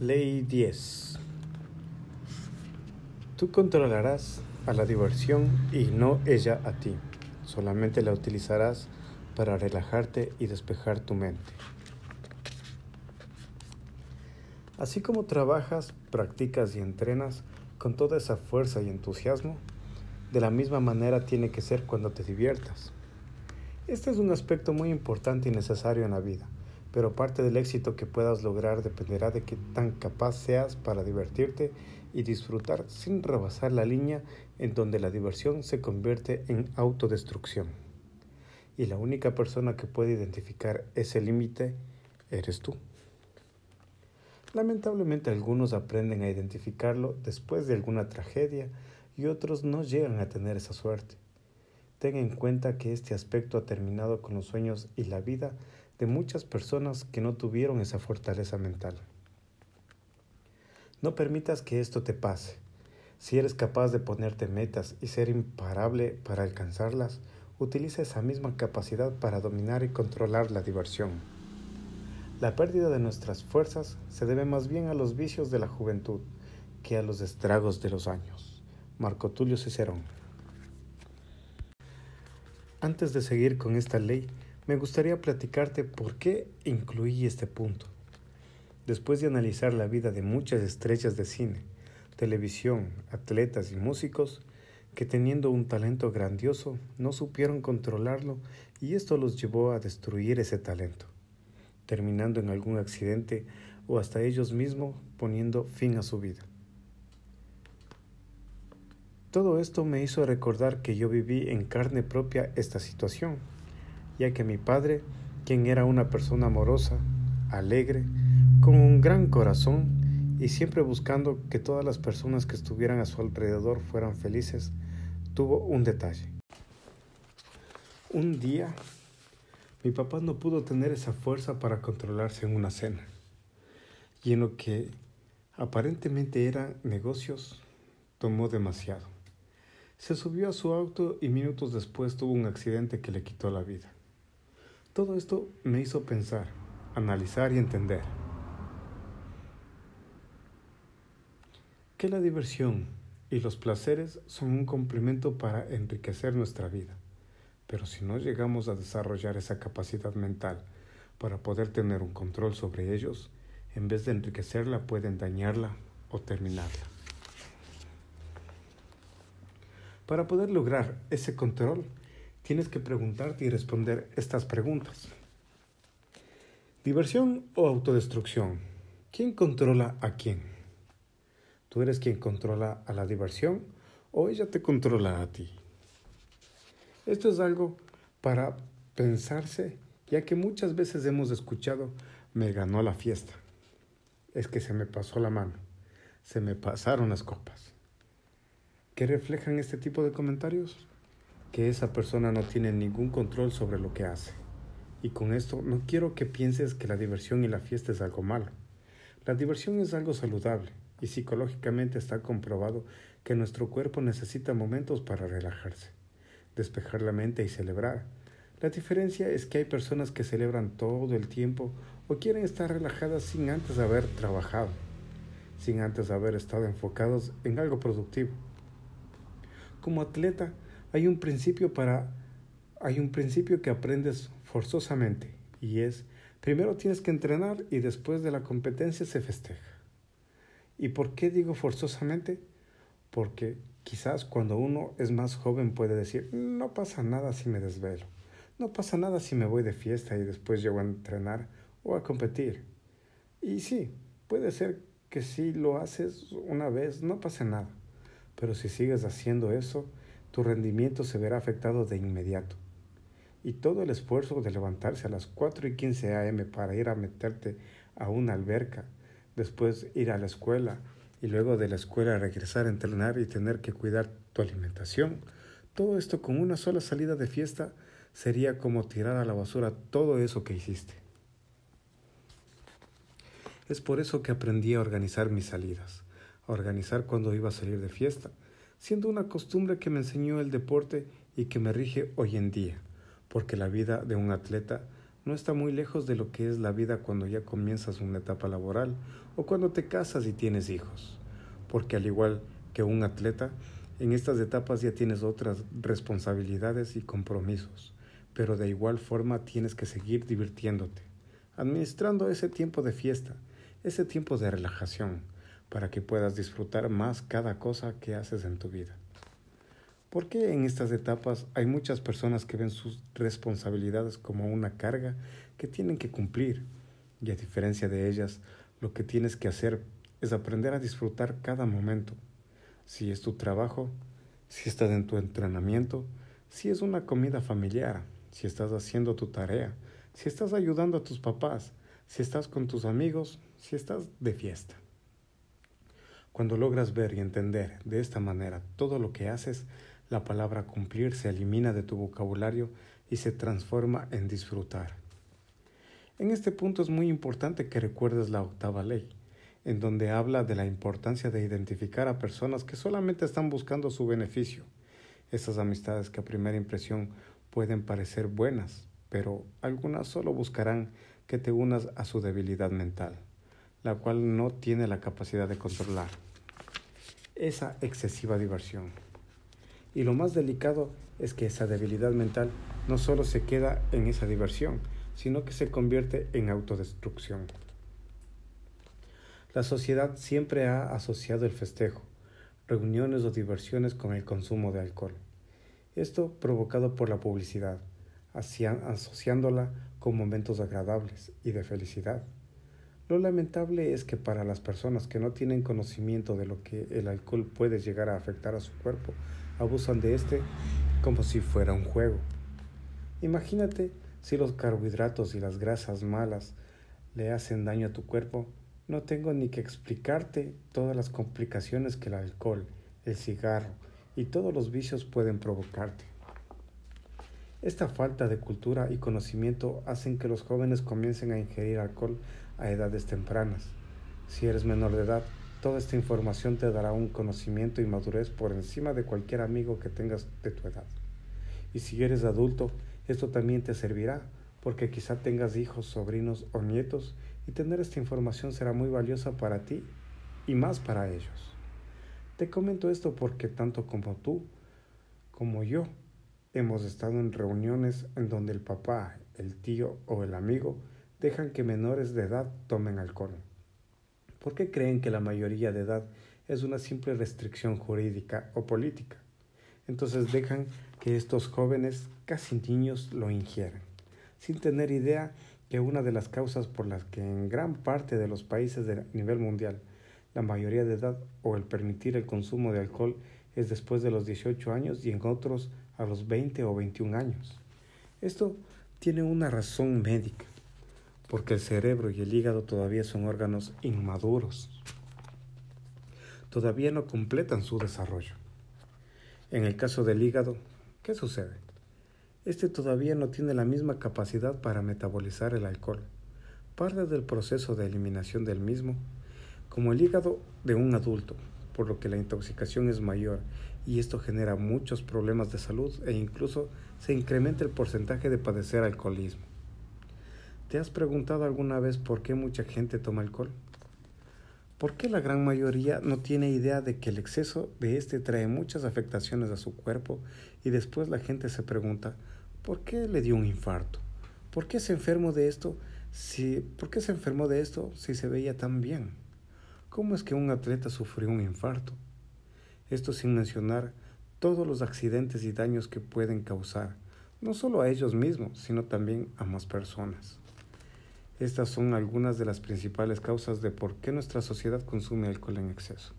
Ley 10. Tú controlarás a la diversión y no ella a ti. Solamente la utilizarás para relajarte y despejar tu mente. Así como trabajas, practicas y entrenas con toda esa fuerza y entusiasmo, de la misma manera tiene que ser cuando te diviertas. Este es un aspecto muy importante y necesario en la vida, pero parte del éxito que puedas lograr dependerá de qué tan capaz seas para divertirte y disfrutar sin rebasar la línea en donde la diversión se convierte en autodestrucción. Y la única persona que puede identificar ese límite eres tú. Lamentablemente algunos aprenden a identificarlo después de alguna tragedia y otros no llegan a tener esa suerte. Ten en cuenta que este aspecto ha terminado con los sueños y la vida de muchas personas que no tuvieron esa fortaleza mental. No permitas que esto te pase. Si eres capaz de ponerte metas y ser imparable para alcanzarlas, utiliza esa misma capacidad para dominar y controlar la diversión. La pérdida de nuestras fuerzas se debe más bien a los vicios de la juventud que a los estragos de los años. Marco Tulio Cicerón. Antes de seguir con esta ley, me gustaría platicarte por qué incluí este punto. Después de analizar la vida de muchas estrellas de cine, televisión, atletas y músicos, que teniendo un talento grandioso no supieron controlarlo y esto los llevó a destruir ese talento terminando en algún accidente o hasta ellos mismos poniendo fin a su vida. Todo esto me hizo recordar que yo viví en carne propia esta situación, ya que mi padre, quien era una persona amorosa, alegre, con un gran corazón y siempre buscando que todas las personas que estuvieran a su alrededor fueran felices, tuvo un detalle. Un día mi papá no pudo tener esa fuerza para controlarse en una cena. Y en lo que aparentemente eran negocios, tomó demasiado. Se subió a su auto y minutos después tuvo un accidente que le quitó la vida. Todo esto me hizo pensar, analizar y entender que la diversión y los placeres son un complemento para enriquecer nuestra vida. Pero si no llegamos a desarrollar esa capacidad mental para poder tener un control sobre ellos, en vez de enriquecerla pueden dañarla o terminarla. Para poder lograr ese control, tienes que preguntarte y responder estas preguntas. Diversión o autodestrucción. ¿Quién controla a quién? ¿Tú eres quien controla a la diversión o ella te controla a ti? Esto es algo para pensarse, ya que muchas veces hemos escuchado, me ganó la fiesta. Es que se me pasó la mano, se me pasaron las copas. ¿Qué reflejan este tipo de comentarios? Que esa persona no tiene ningún control sobre lo que hace. Y con esto no quiero que pienses que la diversión y la fiesta es algo malo. La diversión es algo saludable y psicológicamente está comprobado que nuestro cuerpo necesita momentos para relajarse despejar la mente y celebrar. La diferencia es que hay personas que celebran todo el tiempo o quieren estar relajadas sin antes haber trabajado, sin antes haber estado enfocados en algo productivo. Como atleta hay un principio para hay un principio que aprendes forzosamente y es primero tienes que entrenar y después de la competencia se festeja. ¿Y por qué digo forzosamente? Porque Quizás cuando uno es más joven puede decir, no pasa nada si me desvelo, no pasa nada si me voy de fiesta y después llego a entrenar o a competir. Y sí, puede ser que si lo haces una vez no pase nada, pero si sigues haciendo eso, tu rendimiento se verá afectado de inmediato. Y todo el esfuerzo de levantarse a las 4 y 15 am para ir a meterte a una alberca, después ir a la escuela, y luego de la escuela regresar a entrenar y tener que cuidar tu alimentación. Todo esto con una sola salida de fiesta sería como tirar a la basura todo eso que hiciste. Es por eso que aprendí a organizar mis salidas, a organizar cuando iba a salir de fiesta, siendo una costumbre que me enseñó el deporte y que me rige hoy en día, porque la vida de un atleta no está muy lejos de lo que es la vida cuando ya comienzas una etapa laboral o cuando te casas y tienes hijos. Porque al igual que un atleta, en estas etapas ya tienes otras responsabilidades y compromisos, pero de igual forma tienes que seguir divirtiéndote, administrando ese tiempo de fiesta, ese tiempo de relajación, para que puedas disfrutar más cada cosa que haces en tu vida. Porque en estas etapas hay muchas personas que ven sus responsabilidades como una carga que tienen que cumplir? Y a diferencia de ellas, lo que tienes que hacer es aprender a disfrutar cada momento. Si es tu trabajo, si estás en tu entrenamiento, si es una comida familiar, si estás haciendo tu tarea, si estás ayudando a tus papás, si estás con tus amigos, si estás de fiesta. Cuando logras ver y entender de esta manera todo lo que haces, la palabra cumplir se elimina de tu vocabulario y se transforma en disfrutar. En este punto es muy importante que recuerdes la octava ley, en donde habla de la importancia de identificar a personas que solamente están buscando su beneficio. Esas amistades que a primera impresión pueden parecer buenas, pero algunas solo buscarán que te unas a su debilidad mental, la cual no tiene la capacidad de controlar esa excesiva diversión. Y lo más delicado es que esa debilidad mental no solo se queda en esa diversión, sino que se convierte en autodestrucción. La sociedad siempre ha asociado el festejo, reuniones o diversiones con el consumo de alcohol. Esto provocado por la publicidad, asociándola con momentos agradables y de felicidad. Lo lamentable es que para las personas que no tienen conocimiento de lo que el alcohol puede llegar a afectar a su cuerpo, abusan de este como si fuera un juego. Imagínate si los carbohidratos y las grasas malas le hacen daño a tu cuerpo, no tengo ni que explicarte todas las complicaciones que el alcohol, el cigarro y todos los vicios pueden provocarte. Esta falta de cultura y conocimiento hacen que los jóvenes comiencen a ingerir alcohol a edades tempranas. Si eres menor de edad, Toda esta información te dará un conocimiento y madurez por encima de cualquier amigo que tengas de tu edad. Y si eres adulto, esto también te servirá, porque quizá tengas hijos, sobrinos o nietos, y tener esta información será muy valiosa para ti y más para ellos. Te comento esto porque tanto como tú, como yo, hemos estado en reuniones en donde el papá, el tío o el amigo dejan que menores de edad tomen alcohol. ¿Por qué creen que la mayoría de edad es una simple restricción jurídica o política? Entonces dejan que estos jóvenes, casi niños, lo ingieran, sin tener idea que una de las causas por las que en gran parte de los países de nivel mundial la mayoría de edad o el permitir el consumo de alcohol es después de los 18 años y en otros a los 20 o 21 años. Esto tiene una razón médica porque el cerebro y el hígado todavía son órganos inmaduros. Todavía no completan su desarrollo. En el caso del hígado, ¿qué sucede? Este todavía no tiene la misma capacidad para metabolizar el alcohol. Parte del proceso de eliminación del mismo, como el hígado de un adulto, por lo que la intoxicación es mayor y esto genera muchos problemas de salud e incluso se incrementa el porcentaje de padecer alcoholismo. ¿Te has preguntado alguna vez por qué mucha gente toma alcohol? ¿Por qué la gran mayoría no tiene idea de que el exceso de este trae muchas afectaciones a su cuerpo y después la gente se pregunta, ¿por qué le dio un infarto? ¿Por qué se enfermó de esto si por qué se enfermó de esto si se veía tan bien? ¿Cómo es que un atleta sufrió un infarto? Esto sin mencionar todos los accidentes y daños que pueden causar, no solo a ellos mismos, sino también a más personas. Estas son algunas de las principales causas de por qué nuestra sociedad consume alcohol en exceso.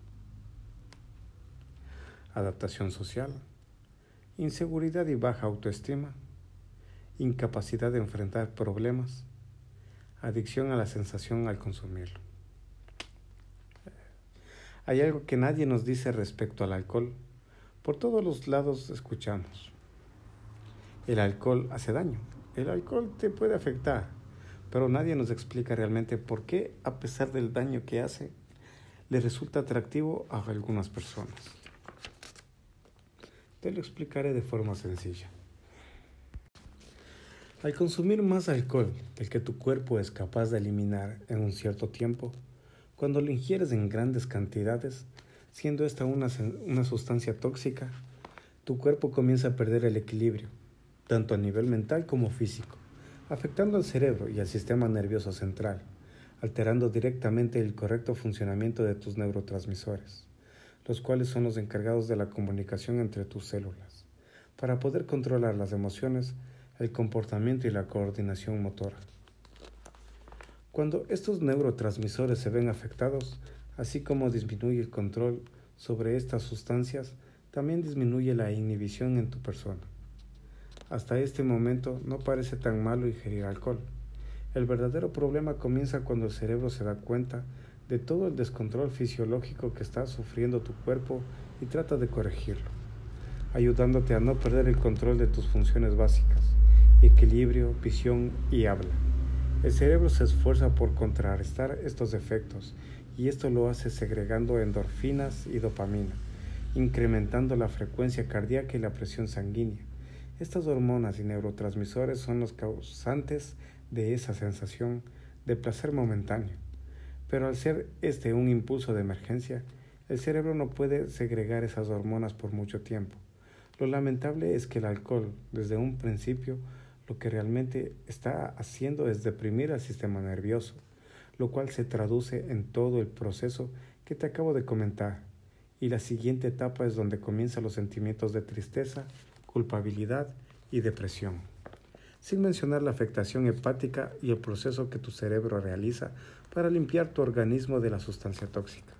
Adaptación social, inseguridad y baja autoestima, incapacidad de enfrentar problemas, adicción a la sensación al consumirlo. Hay algo que nadie nos dice respecto al alcohol. Por todos los lados escuchamos. El alcohol hace daño. El alcohol te puede afectar pero nadie nos explica realmente por qué, a pesar del daño que hace, le resulta atractivo a algunas personas. Te lo explicaré de forma sencilla. Al consumir más alcohol del que tu cuerpo es capaz de eliminar en un cierto tiempo, cuando lo ingieres en grandes cantidades, siendo esta una, una sustancia tóxica, tu cuerpo comienza a perder el equilibrio, tanto a nivel mental como físico, afectando al cerebro y al sistema nervioso central, alterando directamente el correcto funcionamiento de tus neurotransmisores, los cuales son los encargados de la comunicación entre tus células, para poder controlar las emociones, el comportamiento y la coordinación motora. Cuando estos neurotransmisores se ven afectados, así como disminuye el control sobre estas sustancias, también disminuye la inhibición en tu persona. Hasta este momento no parece tan malo ingerir alcohol. El verdadero problema comienza cuando el cerebro se da cuenta de todo el descontrol fisiológico que está sufriendo tu cuerpo y trata de corregirlo, ayudándote a no perder el control de tus funciones básicas, equilibrio, visión y habla. El cerebro se esfuerza por contrarrestar estos efectos y esto lo hace segregando endorfinas y dopamina incrementando la frecuencia cardíaca y la presión sanguínea. Estas hormonas y neurotransmisores son los causantes de esa sensación de placer momentáneo. Pero al ser este un impulso de emergencia, el cerebro no puede segregar esas hormonas por mucho tiempo. Lo lamentable es que el alcohol, desde un principio, lo que realmente está haciendo es deprimir al sistema nervioso, lo cual se traduce en todo el proceso que te acabo de comentar y la siguiente etapa es donde comienzan los sentimientos de tristeza, culpabilidad y depresión, sin mencionar la afectación hepática y el proceso que tu cerebro realiza para limpiar tu organismo de la sustancia tóxica.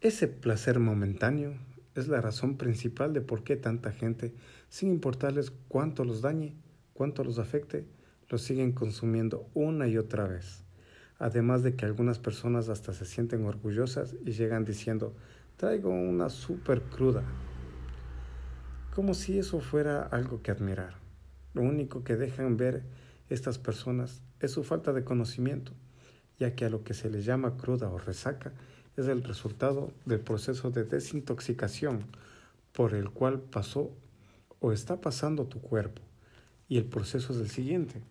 Ese placer momentáneo es la razón principal de por qué tanta gente, sin importarles cuánto los dañe, cuánto los afecte, los siguen consumiendo una y otra vez además de que algunas personas hasta se sienten orgullosas y llegan diciendo, traigo una super cruda, como si eso fuera algo que admirar. Lo único que dejan ver estas personas es su falta de conocimiento, ya que a lo que se le llama cruda o resaca es el resultado del proceso de desintoxicación por el cual pasó o está pasando tu cuerpo. Y el proceso es el siguiente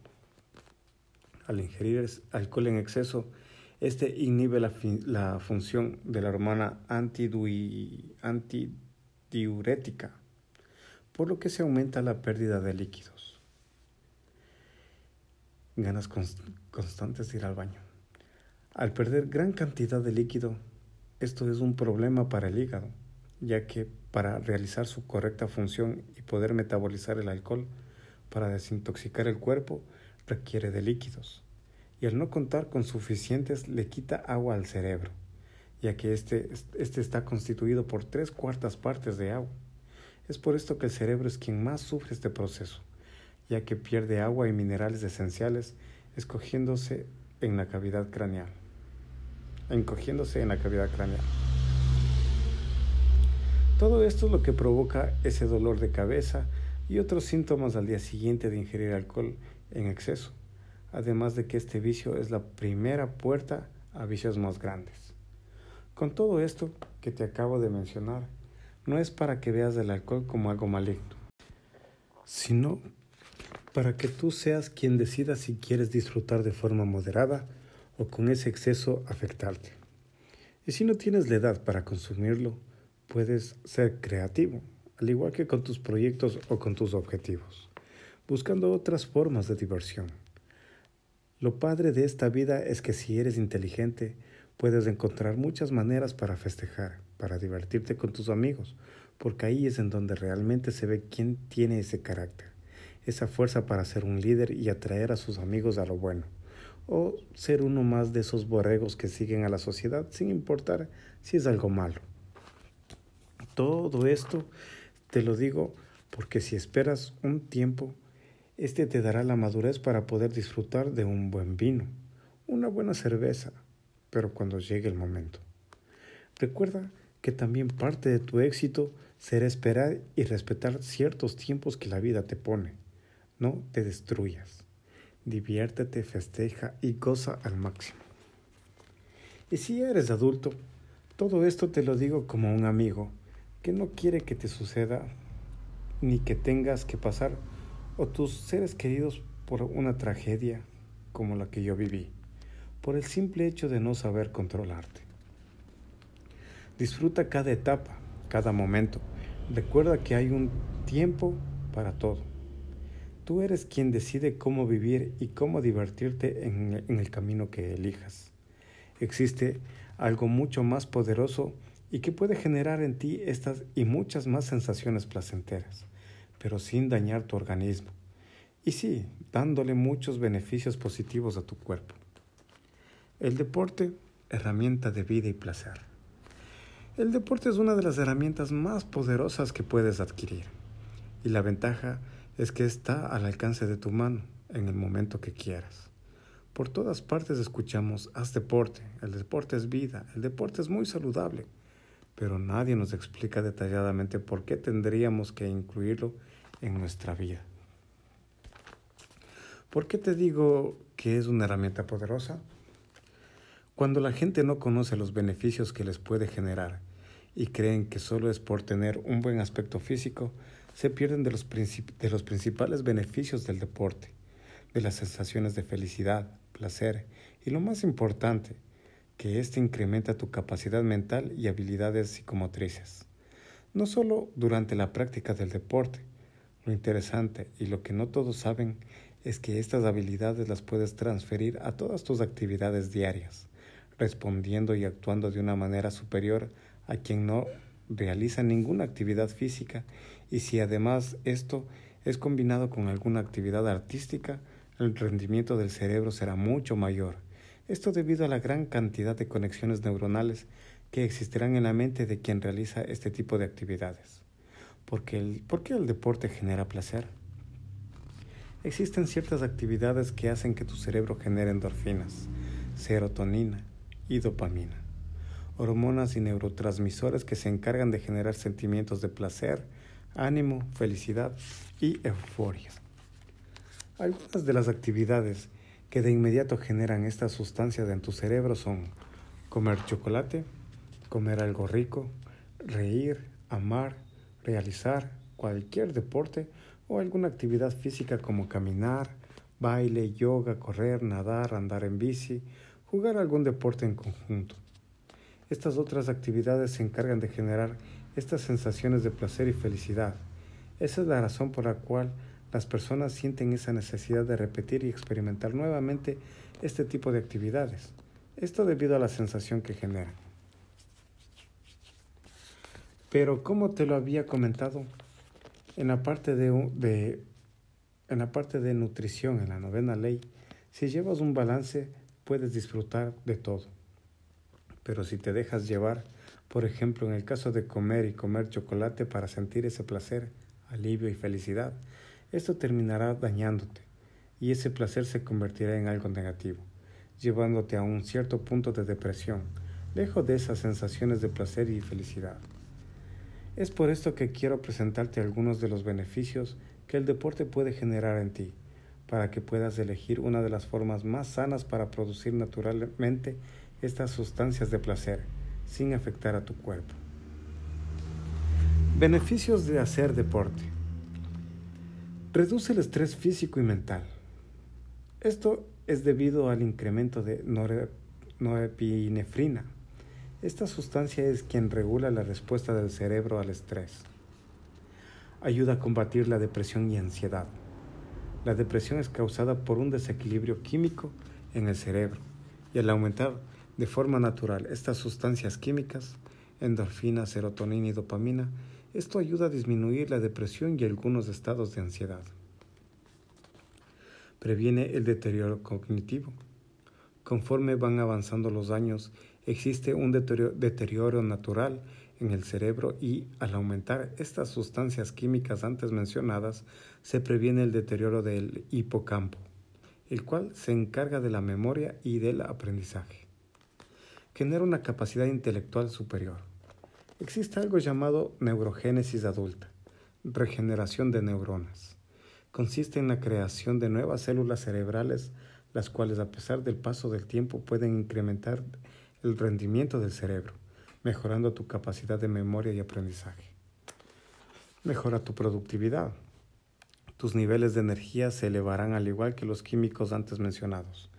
al ingerir alcohol en exceso, este inhibe la, función de la hormona antidiurética, por lo que se aumenta la pérdida de líquidos. Ganas constantes de ir al baño. Al perder gran cantidad de líquido, esto es un problema para el hígado, ya que para realizar su correcta función y poder metabolizar el alcohol, para desintoxicar el cuerpo, requiere de líquidos, y al no contar con suficientes le quita agua al cerebro, ya que este, este está constituido por tres cuartas partes de agua. Es por esto que el cerebro es quien más sufre este proceso, ya que pierde agua y minerales esenciales escogiéndose en la cavidad craneal, encogiéndose en la cavidad craneal. Todo esto es lo que provoca ese dolor de cabeza y otros síntomas al día siguiente de ingerir alcohol en exceso, además de que este vicio es la primera puerta a vicios más grandes. Con todo esto que te acabo de mencionar, no es para que veas el alcohol como algo maligno, sino para que tú seas quien decida si quieres disfrutar de forma moderada o con ese exceso afectarte. Y si no tienes la edad para consumirlo, puedes ser creativo, al igual que con tus proyectos o con tus objetivos buscando otras formas de diversión. Lo padre de esta vida es que si eres inteligente, puedes encontrar muchas maneras para festejar, para divertirte con tus amigos, porque ahí es en donde realmente se ve quién tiene ese carácter, esa fuerza para ser un líder y atraer a sus amigos a lo bueno, o ser uno más de esos borregos que siguen a la sociedad sin importar si es algo malo. Todo esto te lo digo porque si esperas un tiempo, este te dará la madurez para poder disfrutar de un buen vino, una buena cerveza, pero cuando llegue el momento. Recuerda que también parte de tu éxito será esperar y respetar ciertos tiempos que la vida te pone. No te destruyas. Diviértete, festeja y goza al máximo. Y si eres adulto, todo esto te lo digo como un amigo que no quiere que te suceda ni que tengas que pasar o tus seres queridos por una tragedia como la que yo viví, por el simple hecho de no saber controlarte. Disfruta cada etapa, cada momento. Recuerda que hay un tiempo para todo. Tú eres quien decide cómo vivir y cómo divertirte en, el camino que elijas. Existe algo mucho más poderoso y que puede generar en ti estas y muchas más sensaciones placenteras, pero sin dañar tu organismo. Y sí, dándole muchos beneficios positivos a tu cuerpo. El deporte, herramienta de vida y placer. El deporte es una de las herramientas más poderosas que puedes adquirir. Y la ventaja es que está al alcance de tu mano en el momento que quieras. Por todas partes escuchamos, haz deporte, el deporte es vida, el deporte es muy saludable, pero nadie nos explica detalladamente por qué tendríamos que incluirlo en nuestra vida. ¿Por qué te digo que es una herramienta poderosa? Cuando la gente no conoce los beneficios que les puede generar y creen que solo es por tener un buen aspecto físico, se pierden de los, de los principales beneficios del deporte, de las sensaciones de felicidad, placer y lo más importante, que éste incrementa tu capacidad mental y habilidades psicomotrices. No solo durante la práctica del deporte, lo interesante y lo que no todos saben es que estas habilidades las puedes transferir a todas tus actividades diarias, respondiendo y actuando de una manera superior a quien no realiza ninguna actividad física y si además esto es combinado con alguna actividad artística, el rendimiento del cerebro será mucho mayor. Esto debido a la gran cantidad de conexiones neuronales que existirán en la mente de quien realiza este tipo de actividades. El, ¿Por qué el deporte genera placer? Existen ciertas actividades que hacen que tu cerebro genere endorfinas, serotonina y dopamina hormonas y neurotransmisores que se encargan de generar sentimientos de placer, ánimo, felicidad y euforia. Algunas de las actividades que de inmediato generan esta sustancia en tu cerebro son comer chocolate, comer algo rico, reír, amar, realizar cualquier deporte o alguna actividad física como caminar, baile, yoga, correr, nadar, andar en bici, jugar algún deporte en conjunto. Estas otras actividades se encargan de generar estas sensaciones de placer y felicidad. Esa es la razón por la cual las personas sienten esa necesidad de repetir y experimentar nuevamente este tipo de actividades. Esto debido a la sensación que generan. Pero como te lo había comentado, en la parte de, en la parte de nutrición, en la novena ley, si llevas un balance, puedes disfrutar de todo. Pero si te dejas llevar, por ejemplo, en el caso de comer y comer chocolate para sentir ese placer, alivio y felicidad, esto terminará dañándote y ese placer se convertirá en algo negativo, llevándote a un cierto punto de depresión, lejos de esas sensaciones de placer y felicidad. Es por esto que quiero presentarte algunos de los beneficios que el deporte puede generar en ti, para que puedas elegir una de las formas más sanas para producir naturalmente estas sustancias de placer sin afectar a tu cuerpo. Beneficios de hacer deporte. Reduce el estrés físico y mental. Esto es debido al incremento de norepinefrina. Esta sustancia es quien regula la respuesta del cerebro al estrés. Ayuda a combatir la depresión y ansiedad. La depresión es causada por un desequilibrio químico en el cerebro y al aumentar de forma natural estas sustancias químicas, endorfina, serotonina y dopamina, esto ayuda a disminuir la depresión y algunos estados de ansiedad. Previene el deterioro cognitivo. Conforme van avanzando los años, existe un deterioro natural en el cerebro y al aumentar estas sustancias químicas antes mencionadas, se previene el deterioro del hipocampo, el cual se encarga de la memoria y del aprendizaje genera una capacidad intelectual superior. Existe algo llamado neurogénesis adulta, regeneración de neuronas. Consiste en la creación de nuevas células cerebrales, las cuales a pesar del paso del tiempo pueden incrementar el rendimiento del cerebro, mejorando tu capacidad de memoria y aprendizaje. Mejora tu productividad. tus niveles de energía se elevarán al igual que los químicos antes mencionados,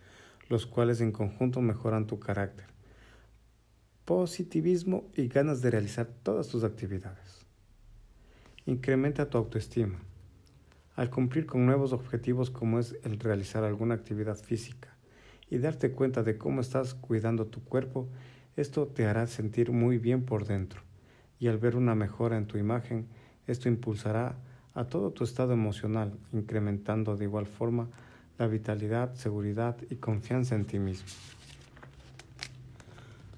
los cuales en conjunto mejoran tu carácter, positivismo y ganas de realizar todas tus actividades. Incrementa tu autoestima. Al cumplir con nuevos objetivos como es el realizar alguna actividad física y darte cuenta de cómo estás cuidando tu cuerpo, esto te hará sentir muy bien por dentro y al ver una mejora en tu imagen, esto impulsará a todo tu estado emocional, incrementando de igual forma la vitalidad, seguridad y confianza en ti mismo.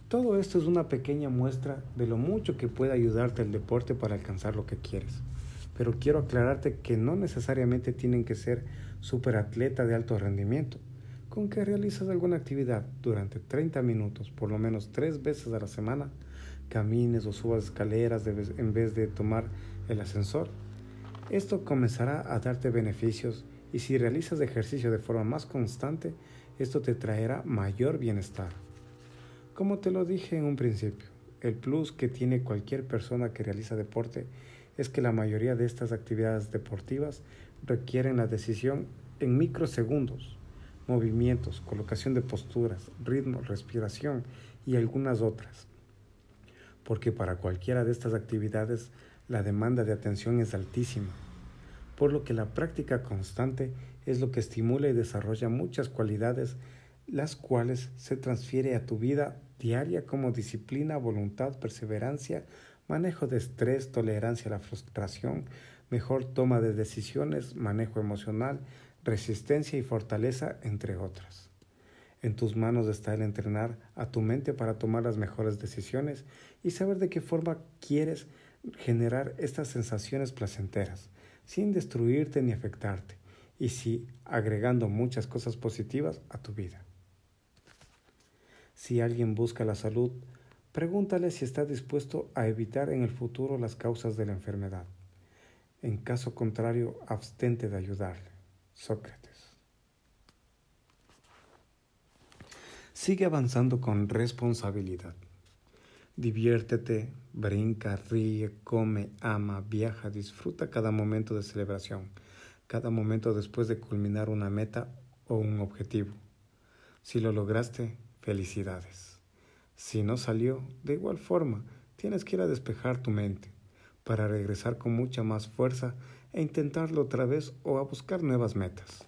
Todo esto es una pequeña muestra de lo mucho que puede ayudarte el deporte para alcanzar lo que quieres. Pero quiero aclararte que no necesariamente tienen que ser superatleta de alto rendimiento. Con que realizas alguna actividad durante 30 minutos, por lo menos tres veces a la semana, camines o subas escaleras en vez de tomar el ascensor, esto comenzará a darte beneficios y si realizas ejercicio de forma más constante, esto te traerá mayor bienestar. Como te lo dije en un principio, el plus que tiene cualquier persona que realiza deporte es que la mayoría de estas actividades deportivas requieren la decisión en microsegundos, movimientos, colocación de posturas, ritmo, respiración y algunas otras. Porque para cualquiera de estas actividades la demanda de atención es altísima, por lo que la práctica constante es lo que estimula y desarrolla muchas cualidades, las cuales se transfiere a tu vida diaria como disciplina, voluntad, perseverancia, manejo de estrés, tolerancia a la frustración, mejor toma de decisiones, manejo emocional, resistencia y fortaleza, entre otras. En tus manos está el entrenar a tu mente para tomar las mejores decisiones y saber de qué forma quieres generar estas sensaciones placenteras, sin destruirte ni afectarte, y sí agregando muchas cosas positivas a tu vida. Si alguien busca la salud, pregúntale si está dispuesto a evitar en el futuro las causas de la enfermedad. En caso contrario, abstente de ayudarle. Sócrates. Sigue avanzando con responsabilidad. Diviértete, brinca, ríe, come, ama, viaja, disfruta cada momento de celebración, cada momento después de culminar una meta o un objetivo. Si lo lograste, felicidades. Si no salió, de igual forma, tienes que ir a despejar tu mente para regresar con mucha más fuerza e intentarlo otra vez o a buscar nuevas metas.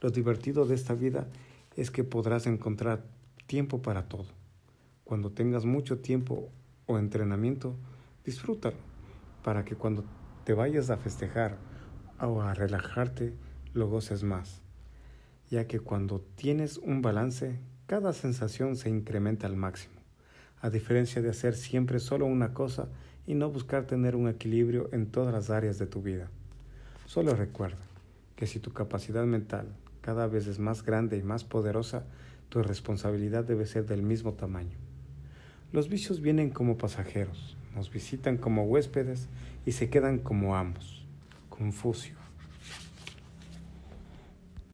Lo divertido de esta vida es que podrás encontrar tiempo para todo cuando tengas mucho tiempo o entrenamiento, disfrútalo para que cuando te vayas a festejar o a relajarte, lo goces más, ya que cuando tienes un balance, cada sensación se incrementa al máximo, a diferencia de hacer siempre solo una cosa y no buscar tener un equilibrio en todas las áreas de tu vida. Solo recuerda que si tu capacidad mental cada vez es más grande y más poderosa, tu responsabilidad debe ser del mismo tamaño. Los vicios vienen como pasajeros, nos visitan como huéspedes y se quedan como amos. Confucio.